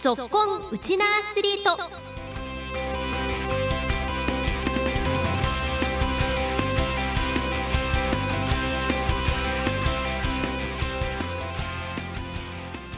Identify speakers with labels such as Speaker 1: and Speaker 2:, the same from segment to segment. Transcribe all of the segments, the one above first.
Speaker 1: ぞっこんウチナアスリート。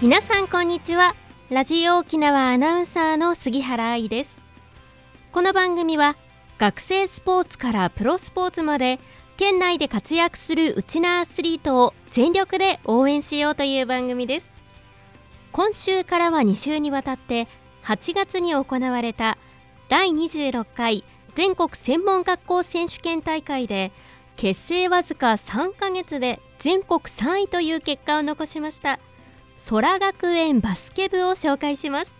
Speaker 1: 皆さんこんにちは。ラジオ沖縄アナウンサーの杉原愛です。この番組は学生スポーツからプロスポーツまで県内で活躍するウチナアスリートを全力で応援しようという番組です。今週からは2週にわたって8月に行われた第26回全国専門学校選手権大会で結成わずか3ヶ月で全国3位という結果を残しました。空学園バスケ部を紹介します。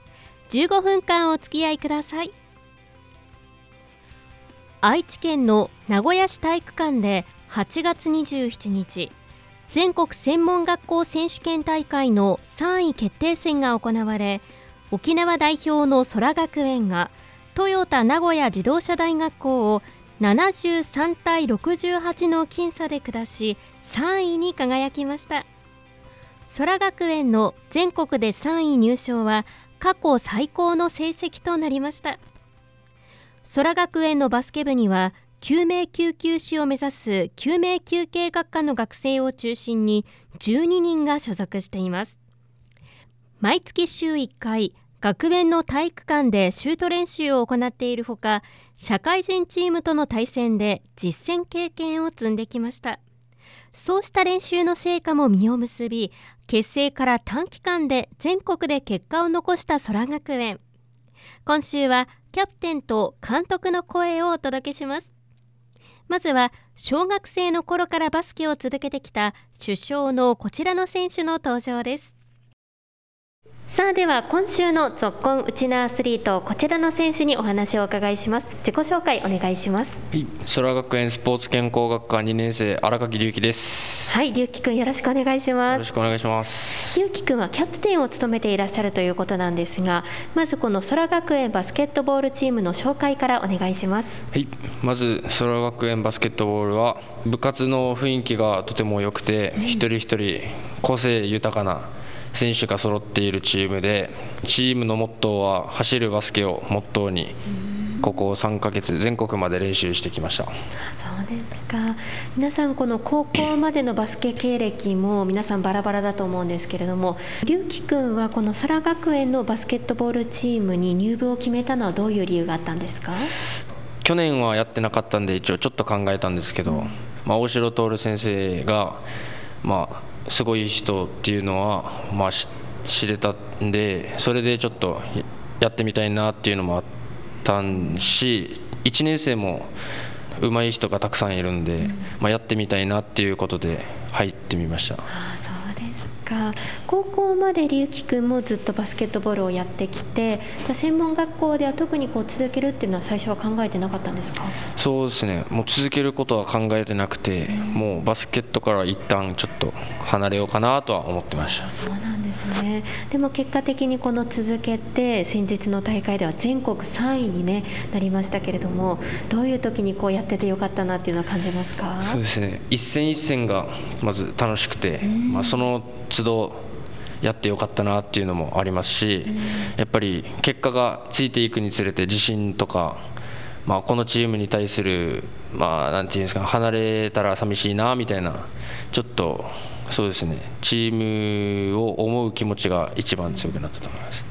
Speaker 1: 15分間お付き合いください。愛知県の名古屋市体育館で8月27日全国専門学校選手権大会の3位決定戦が行われ沖縄代表の空学園がトヨタ名古屋自動車大学校を73対68の僅差で下し3位に輝きました。空学園の全国で3位入賞は過去最高の成績となりました。空学園のバスケ部には救命救急士を目指す救命救急学科の学生を中心に12人が所属しています。毎月週1回学園の体育館でシュート練習を行っているほか社会人チームとの対戦で実践経験を積んできました。そうした練習の成果も実を結び結成から短期間で全国で結果を残した空学園。今週はキャプテンと監督の声をお届けします。まずは小学生の頃からバスケを続けてきた主将のこちらの選手の登場です。さあでは今週のぞっこんウチナアスリートこちらの選手にお話をお伺いします。自己紹介お願いします。
Speaker 2: はい空学園スポーツ健康学科2年生荒垣隆樹です。
Speaker 1: はい隆樹くんよろしくお願いします。
Speaker 2: よろしくお願いします
Speaker 1: 隆樹くんはキャプテンを務めていらっしゃるということなんですがまずこの空学園バスケットボールチームの紹介からお願いします。
Speaker 2: はい。まず空学園バスケットボールは部活の雰囲気がとても良くて、うん、一人一人個性豊かな選手が揃っているチームでチームのモットーは走るバスケをモットーにここ3ヶ月全国まで練習してきました。
Speaker 1: そうですか。皆さんこの高校までのバスケ経歴も皆さんバラバラだと思うんですけれども龍樹君はこの空学園のバスケットボールチームに入部を決めたのはどういう理由があったんですか？
Speaker 2: 去年はやってなかったんで一応ちょっと考えたんですけど、うん、まあ、大城徹先生がまあすごい人っていうのは、まあ、知れたんでそれでちょっとやってみたいなっていうのもあったし1年生も上手い人がたくさんいるんで、うん、まあ、やってみたいなっていうことで入ってみました。
Speaker 1: あそうですか高校まで龍樹君もずっとバスケットボールをやってきてじゃ専門学校では特にこう続けるっていうのは最初は考えてなかったんですか？
Speaker 2: そうですね。もう続けることは考えてなくて、うん、もうバスケットから一旦ちょっと離れようかなとは思ってました。
Speaker 1: そうなんですね。でも結果的にこの続けて先日の大会では全国3位に、ね、なりましたけれどもどういう時にこうやっててよかったなっていうのは感じますか？
Speaker 2: そうですね。一戦一戦がまず楽しくて、うん、まあ、その都度やってよかったなっていうのもありますし、やっぱり結果がついていくにつれて自信とか、まあ、このチームに対する、まあ、なんていうんですか離れたら寂しいなみたいなちょっとそうですねチームを思う気持ちが一番強くなったと思いま
Speaker 1: す。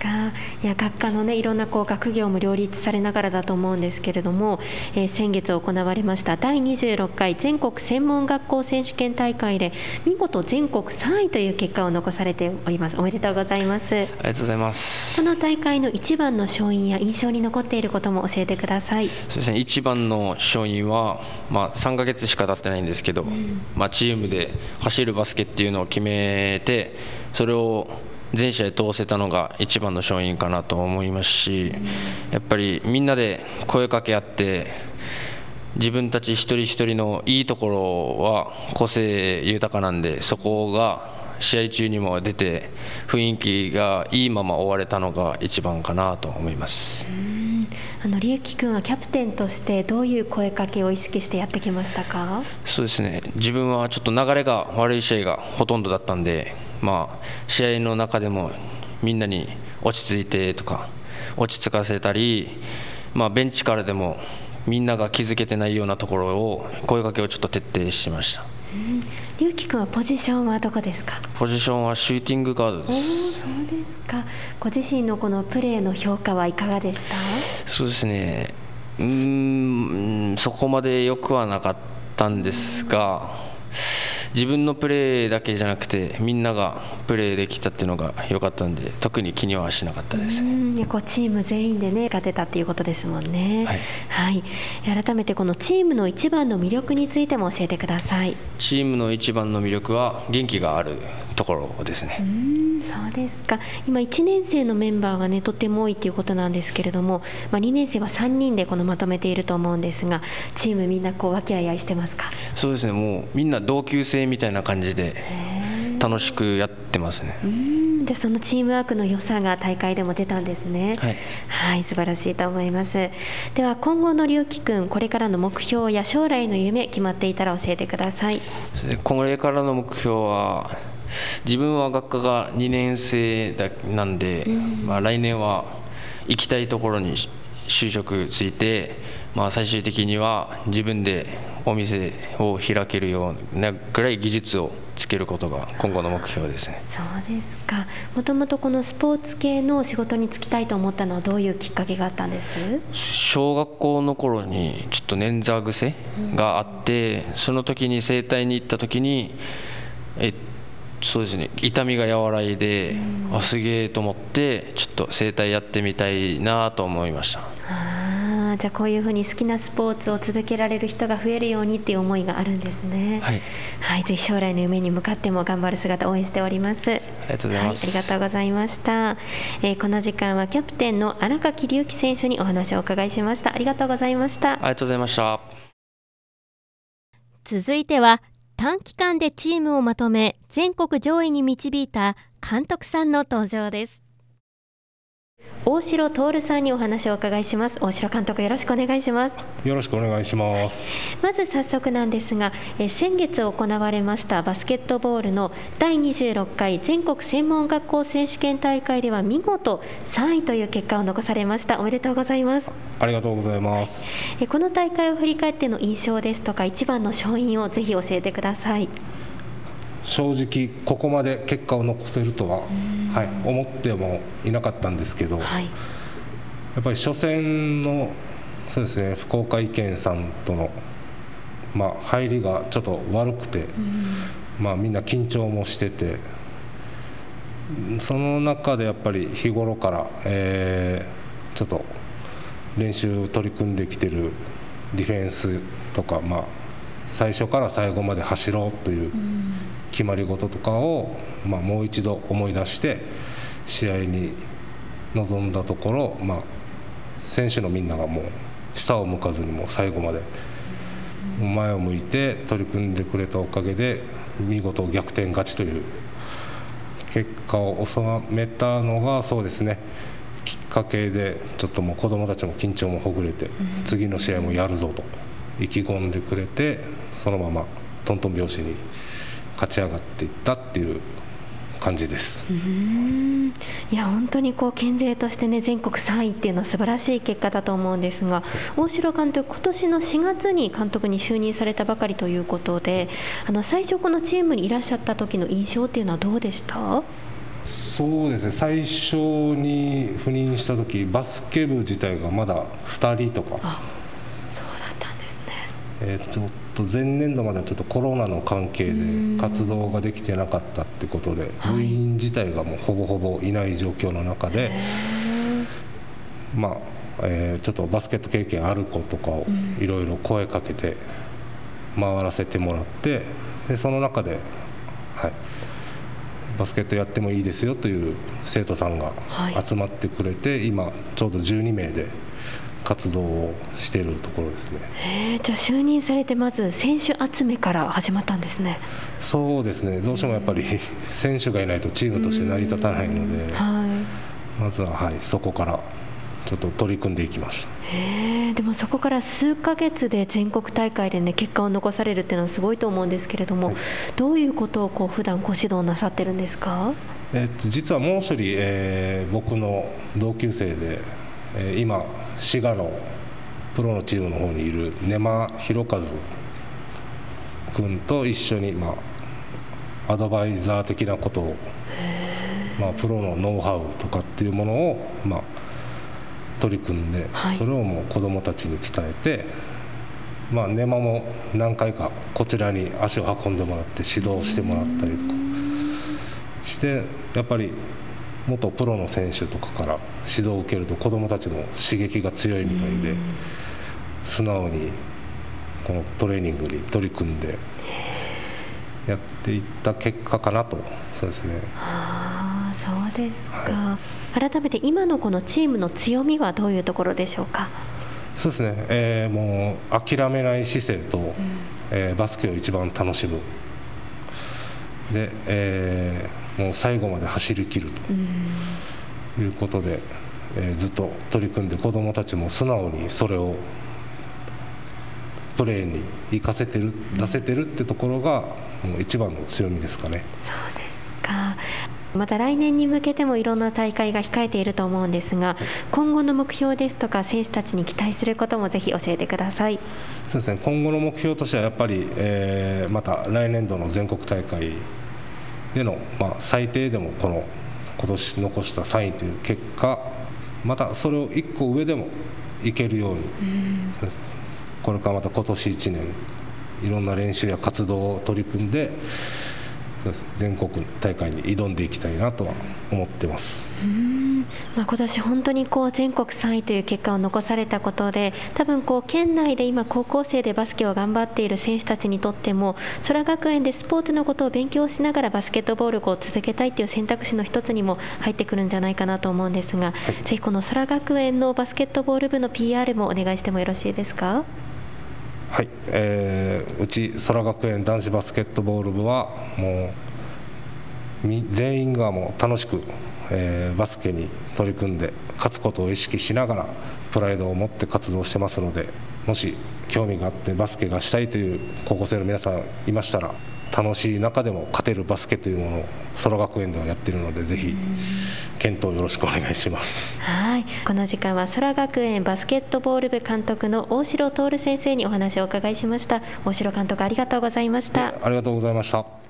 Speaker 1: かいや学科のねいろんなこう学業も両立されながらだと思うんですけれども、えー、先月行われました第26回全国専門学校選手権大会で見事全国3位という結果を残されております。おめでとうございます。あり
Speaker 2: がとうございます。
Speaker 1: その大会の一番の勝因や印象に残っていることも教えてください。
Speaker 2: そうですね。一番の勝因はまあ3ヶ月しか経ってないんですけど、うん、まあチームで走るバスケっていうのを決めてそれを全試合通せたのが一番の勝因かなと思いますしやっぱりみんなで声かけ合って自分たち一人一人のいいところは個性豊かなんでそこが試合中にも出て雰囲気がいいまま終われたのが一番かなと思います。
Speaker 1: あの龍樹君はキャプテンとしてどういう声かけを意識してやってきましたか？
Speaker 2: そうですね。自分はちょっと流れが悪い試合がほとんどだったんでまあ、試合の中でもみんなに落ち着いてとか落ち着かせたり、まあ、ベンチからでもみんなが気づけてないようなところを声かけをちょっと徹底しました。
Speaker 1: 龍樹君はポジションはどこですか？
Speaker 2: ポジションはシューティングガードです。
Speaker 1: そうですか。ご自身のこのプレーの評価はいかがでした？
Speaker 2: そうですね。うんそこまでよくはなかったんですが自分のプレーだけじゃなくてみんながプレーできたっていうのが良かったんで特に気にはしなかったです。ね
Speaker 1: こうチーム全員でね勝てたっていうことですもんね、はい、はい、改めてこのチームの一番の魅力についても教えてください。
Speaker 2: チームの一番の魅力は元気があるところですね。
Speaker 1: うん。そうですか。今1年生のメンバーがねとっても多いということなんですけれども、まあ、2年生は3人でこのまとめていると思うんですがチームみんなこう和気あいあいしてますか？
Speaker 2: そうですね。もうみんな同級生みたいな感じで楽しくやってますね。
Speaker 1: でそのチームワークの良さが大会でも出たんですね。はい、はい、素晴らしいと思います。では今後の龍樹くんこれからの目標や将来の夢決まっていたら教えてください。
Speaker 2: これからの目標は自分は学科が2年生だなんで、うん、まあ来年は行きたいところに就職ついて、まあ最終的には自分でお店を開けるようなぐらい技術をつけることが今後の目標ですね。
Speaker 1: そうですか。もともとこのスポーツ系の仕事に就きたいと思ったのはどういうきっかけがあったんです？
Speaker 2: 小学校の頃にちょっと捻挫癖があって、うん、その時に整体に行った時にえそうですね痛みが和らいで、うん、あすげえと思ってちょっと整体やってみたいなと思いました。
Speaker 1: じゃあこういうふうに好きなスポーツを続けられる人が増えるようにっていう思いがあるんですね。はい、はい、ぜひ将来の夢に向かっても頑張る姿応援しております。あり
Speaker 2: がとうございます。
Speaker 1: はい、ありがとうございました。えー、この時間はキャプテンの荒垣隆樹選手にお話をお伺いしました。ありがとうございました。あ
Speaker 2: りがとうございました。
Speaker 1: 続いては短期間でチームをまとめ全国上位に導いた監督さんの登場です。大城徹さんにお話をお伺いします。大城監督よろしくお願いします。
Speaker 3: よろしくお願いします。
Speaker 1: まず早速なんですがえ先月行われましたバスケットボールの第26回全国専門学校選手権大会では見事3位という結果を残されました。おめでとうございます。
Speaker 3: ありがとうございます。
Speaker 1: えこの大会を振り返っての印象ですとか一番の勝因をぜひ教えてください
Speaker 3: 正直ここまで結果を残せるとは、はい、思ってもいなかったんですけど、はい、やっぱり初戦のそうですね福岡意見さんとの、まあ、入りがちょっと悪くて、まあ、みんな緊張もしててその中でやっぱり日頃から、えー、ちょっと練習取り組んできてるディフェンスとか、まあ、最初から最後まで走ろうという決まり事とかを、まあ、もう一度思い出して試合に臨んだところ、まあ、選手のみんながもう下を向かずにもう最後まで前を向いて取り組んでくれたおかげで見事逆転勝ちという結果を収めたのがそうですね。きっかけでちょっともう子どもたちも緊張もほぐれて次の試合もやるぞと意気込んでくれてそのままトントン拍子に勝ち上がっていったっていう感じです。
Speaker 1: いや本当にこう県勢としてね全国3位っていうのは素晴らしい結果だと思うんですが大城監督、今年の4月に監督に就任されたばかりということであの最初、このチームにいらっしゃった時の印象っていうのはどうでした？
Speaker 3: そうですね。最初に赴任した時バスケ部自体がまだ2人とか。
Speaker 1: そうだったんですね、
Speaker 3: えー、ちょっと前年度まではちょっとコロナの関係で活動ができてなかったってことで部員自体がもうほぼほぼいない状況の中で、まあえー、ちょっとバスケット経験ある子とかをいろいろ声かけて回らせてもらってでその中で、はい、バスケットやってもいいですよという生徒さんが集まってくれて、はい、今ちょうど12名で活動をしているところですね。
Speaker 1: じゃあ就任されてまず選手集めから始まったんですね。
Speaker 3: そうですね。どうしてもやっぱり選手がいないとチームとして成り立たないので、はい、まずははいそこからちょっと取り組んでいきました
Speaker 1: へでもそこから数か月で全国大会でね結果を残されるっていうのはすごいと思うんですけれども、はい、どういうことをこう普段ご指導なさってるんですか？
Speaker 3: えっと、実はもう一人、えー、僕の同級生で、えー、今滋賀のプロのチームの方にいる根間弘和君と一緒に、まあ、アドバイザー的なことを、まあ、プロのノウハウとかっていうものを、まあ、取り組んで、はい、それをもう子どもたちに伝えて、まあ、根間も何回かこちらに足を運んでもらって指導してもらったりとか。してやっぱり元プロの選手とかから指導を受けると子どもたちも刺激が強いみたいで素直にこのトレーニングに取り組んでやっていった結果かなと。そうですね。
Speaker 1: あそうですか、はい、改めて今のこのチームの強みはどういうところでしょうか？
Speaker 3: そうですね、えー、もう諦めない姿勢と、うん、えー、バスケを一番楽しむ。で、えー、もう最後まで走りきるということで、えー、ずっと取り組んで子どもたちも素直にそれをプレーに生かせてる出せてるってところがもう一番の強みですかね。
Speaker 1: そうですか。また来年に向けてもいろんな大会が控えていると思うんですが、今後の目標ですとか、選手たちに期待することもぜひ教えてください。
Speaker 3: そうですね。今後の目標としては、やっぱり、えー、また来年度の全国大会での、まあ、最低でもこの今年残した3位という結果またそれを1個上でもいけるように、これからまた今年1年いろんな練習や活動を取り組んで全国大会に挑んでいきたいなとは思ってます。
Speaker 1: まあ、今年本当にこう全国3位という結果を残されたことで多分こう県内で今高校生でバスケを頑張っている選手たちにとっても空学園でスポーツのことを勉強しながらバスケットボールを続けたいという選択肢の一つにも入ってくるんじゃないかなと思うんですが、はい、ぜひこの空学園のバスケットボール部の PR もお願いしてもよろしいですか？
Speaker 3: はい、えー、うち空学園男子バスケットボール部はもう全員がもう楽しく、えー、バスケに取り組んで勝つことを意識しながらプライドを持って活動してますのでもし興味があってバスケがしたいという高校生の皆さんいましたら楽しい中でも勝てるバスケというものを空学園ではやっているのでぜひ検討よろしくお願いします。
Speaker 1: はい。この時間は空学園バスケットボール部監督の大城徹先生にお話をお伺いしました。大城監督ありがとうございました。
Speaker 3: ありがとうございました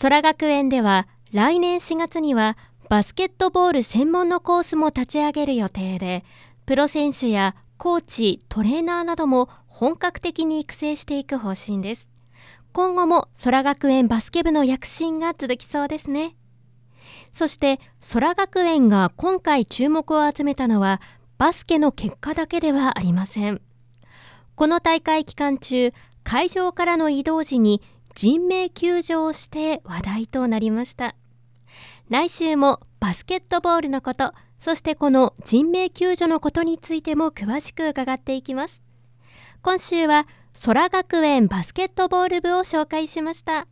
Speaker 1: 空学園では来年4月にはバスケットボール専門のコースも立ち上げる予定でプロ選手やコーチ、トレーナーなども本格的に育成していく方針です今後も空学園バスケ部の躍進が続きそうですね。そして空学園が今回注目を集めたのはバスケの結果だけではありません。この大会期間中、会場からの移動時に人命救助をして話題となりました。来週もバスケットボールのこと、そしてこの人命救助のことについても詳しく伺っていきます。今週は空学園バスケットボール部を紹介しました。